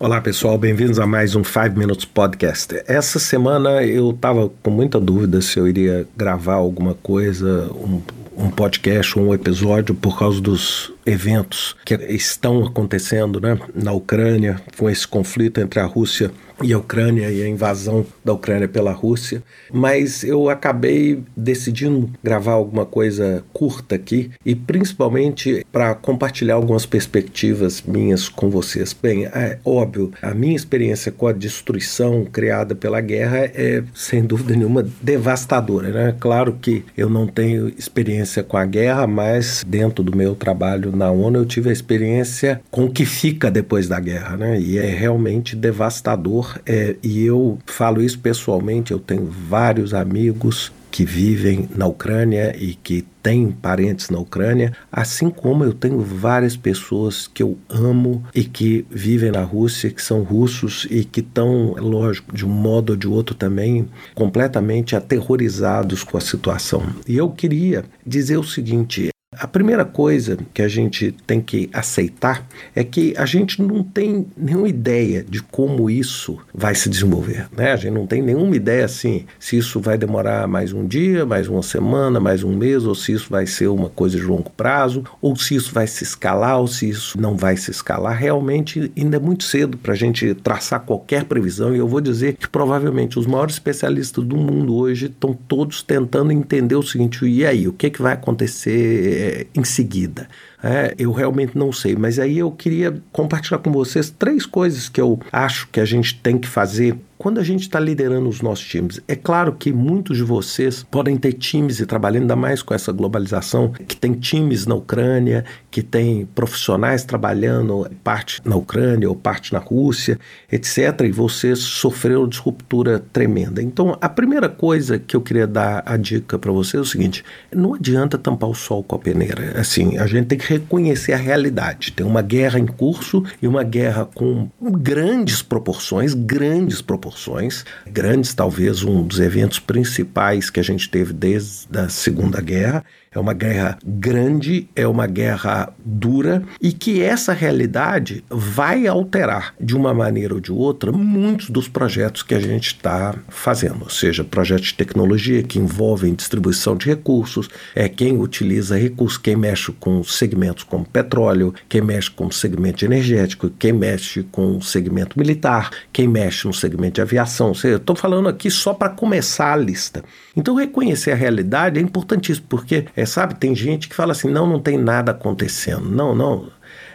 Olá pessoal, bem-vindos a mais um 5 Minutes Podcast. Essa semana eu estava com muita dúvida se eu iria gravar alguma coisa, um, um podcast, um episódio, por causa dos eventos que estão acontecendo né, na Ucrânia, com esse conflito entre a Rússia e a Ucrânia e a invasão da Ucrânia pela Rússia, mas eu acabei decidindo gravar alguma coisa curta aqui e principalmente para compartilhar algumas perspectivas minhas com vocês. Bem, é óbvio, a minha experiência com a destruição criada pela guerra é sem dúvida nenhuma devastadora, né? Claro que eu não tenho experiência com a guerra, mas dentro do meu trabalho na ONU eu tive a experiência com o que fica depois da guerra, né? E é realmente devastador. É, e eu falo isso pessoalmente, eu tenho vários amigos que vivem na Ucrânia e que têm parentes na Ucrânia, assim como eu tenho várias pessoas que eu amo e que vivem na Rússia, que são russos e que estão, lógico, de um modo ou de outro também, completamente aterrorizados com a situação. E eu queria dizer o seguinte: a primeira coisa que a gente tem que aceitar é que a gente não tem nenhuma ideia de como isso vai se desenvolver. Né? A gente não tem nenhuma ideia assim se isso vai demorar mais um dia, mais uma semana, mais um mês, ou se isso vai ser uma coisa de longo prazo, ou se isso vai se escalar, ou se isso não vai se escalar. Realmente ainda é muito cedo para a gente traçar qualquer previsão, e eu vou dizer que provavelmente os maiores especialistas do mundo hoje estão todos tentando entender o seguinte: e aí, o que, que vai acontecer? Em seguida. É, eu realmente não sei, mas aí eu queria compartilhar com vocês três coisas que eu acho que a gente tem que fazer quando a gente está liderando os nossos times, é claro que muitos de vocês podem ter times e trabalhando ainda mais com essa globalização, que tem times na Ucrânia, que tem profissionais trabalhando parte na Ucrânia ou parte na Rússia, etc. E vocês sofreram disruptura tremenda. Então, a primeira coisa que eu queria dar a dica para vocês é o seguinte: não adianta tampar o sol com a peneira. Assim, a gente tem que reconhecer a realidade. Tem uma guerra em curso e uma guerra com grandes proporções, grandes proporções grandes, talvez um dos eventos principais que a gente teve desde a Segunda Guerra. É uma guerra grande, é uma guerra dura e que essa realidade vai alterar de uma maneira ou de outra muitos dos projetos que a gente está fazendo, ou seja, projetos de tecnologia que envolvem distribuição de recursos, é quem utiliza recursos, quem mexe com segmentos como petróleo, quem mexe com segmento energético, quem mexe com segmento militar, quem mexe no segmento de aviação. Estou falando aqui só para começar a lista. Então, reconhecer a realidade é importantíssimo, porque, é, sabe, tem gente que fala assim: não, não tem nada acontecendo. Não, não.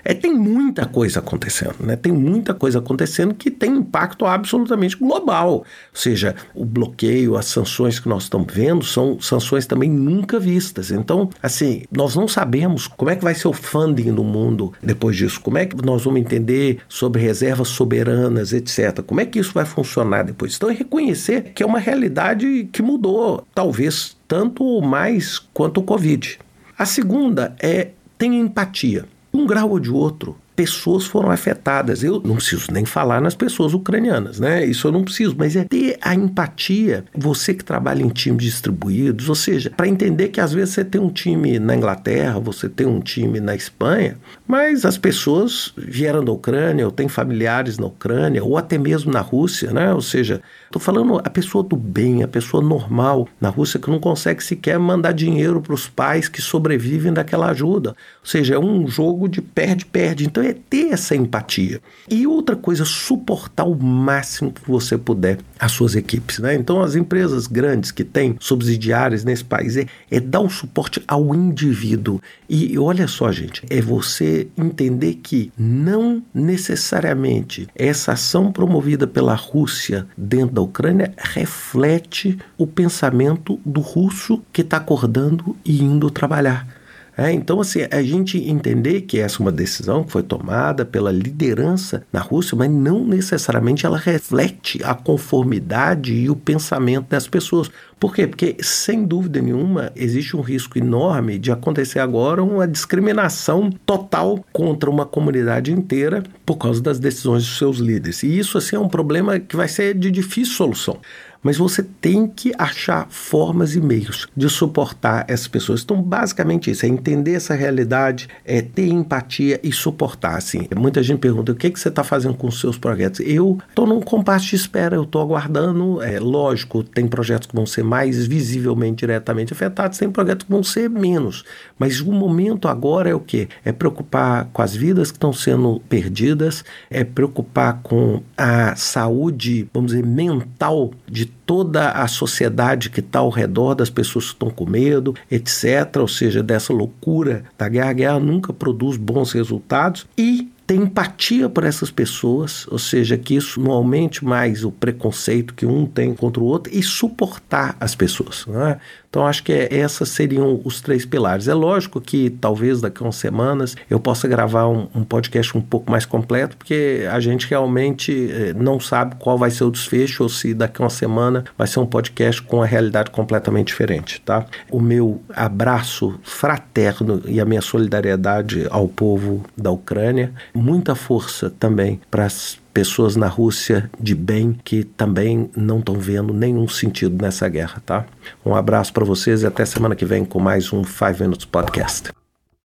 É, tem muita coisa acontecendo, né? Tem muita coisa acontecendo que tem impacto absolutamente global. Ou seja, o bloqueio, as sanções que nós estamos vendo são sanções também nunca vistas. Então, assim, nós não sabemos como é que vai ser o funding no mundo depois disso, como é que nós vamos entender sobre reservas soberanas, etc. Como é que isso vai funcionar depois? Então, é reconhecer que é uma realidade que mudou, talvez tanto mais quanto o Covid. A segunda é tenha empatia um grau ou de outro pessoas foram afetadas. Eu não preciso nem falar nas pessoas ucranianas, né? Isso eu não preciso, mas é ter a empatia, você que trabalha em times distribuídos, ou seja, para entender que às vezes você tem um time na Inglaterra, você tem um time na Espanha, mas as pessoas vieram da Ucrânia, ou têm familiares na Ucrânia, ou até mesmo na Rússia, né? Ou seja, estou falando a pessoa do bem, a pessoa normal na Rússia que não consegue sequer mandar dinheiro para os pais que sobrevivem daquela ajuda. Ou seja, é um jogo de perde-perde. Então é ter essa empatia. E outra coisa, suportar o máximo que você puder as suas equipes. Né? Então, as empresas grandes que têm subsidiárias nesse país é, é dar o suporte ao indivíduo. E olha só, gente, é você entender que não necessariamente essa ação promovida pela Rússia dentro da Ucrânia reflete o pensamento do russo que está acordando e indo trabalhar. É, então, assim, a gente entender que essa é uma decisão que foi tomada pela liderança na Rússia, mas não necessariamente ela reflete a conformidade e o pensamento das pessoas. Por quê? Porque, sem dúvida nenhuma, existe um risco enorme de acontecer agora uma discriminação total contra uma comunidade inteira por causa das decisões dos seus líderes. E isso, assim, é um problema que vai ser de difícil solução. Mas você tem que achar formas e meios de suportar essas pessoas. Então, basicamente isso, é entender essa realidade, é ter empatia e suportar, assim. Muita gente pergunta, o que, que você está fazendo com os seus projetos? Eu estou num compasso de espera, eu estou aguardando, é lógico, tem projetos que vão ser mais visivelmente, diretamente afetados, tem projetos que vão ser menos, mas o momento agora é o que? É preocupar com as vidas que estão sendo perdidas, é preocupar com a saúde, vamos dizer, mental de toda a sociedade que está ao redor das pessoas que estão com medo, etc. Ou seja, dessa loucura da guerra. A guerra nunca produz bons resultados e ter empatia por essas pessoas, ou seja, que isso não aumente mais o preconceito que um tem contra o outro e suportar as pessoas. Né? Então, acho que é, esses seriam os três pilares. É lógico que talvez daqui a umas semanas eu possa gravar um, um podcast um pouco mais completo, porque a gente realmente eh, não sabe qual vai ser o desfecho ou se daqui a uma semana vai ser um podcast com a realidade completamente diferente. Tá? O meu abraço fraterno e a minha solidariedade ao povo da Ucrânia, muita força também para as pessoas na Rússia de bem que também não estão vendo nenhum sentido nessa guerra, tá? Um abraço para vocês e até semana que vem com mais um 5 Minutes Podcast.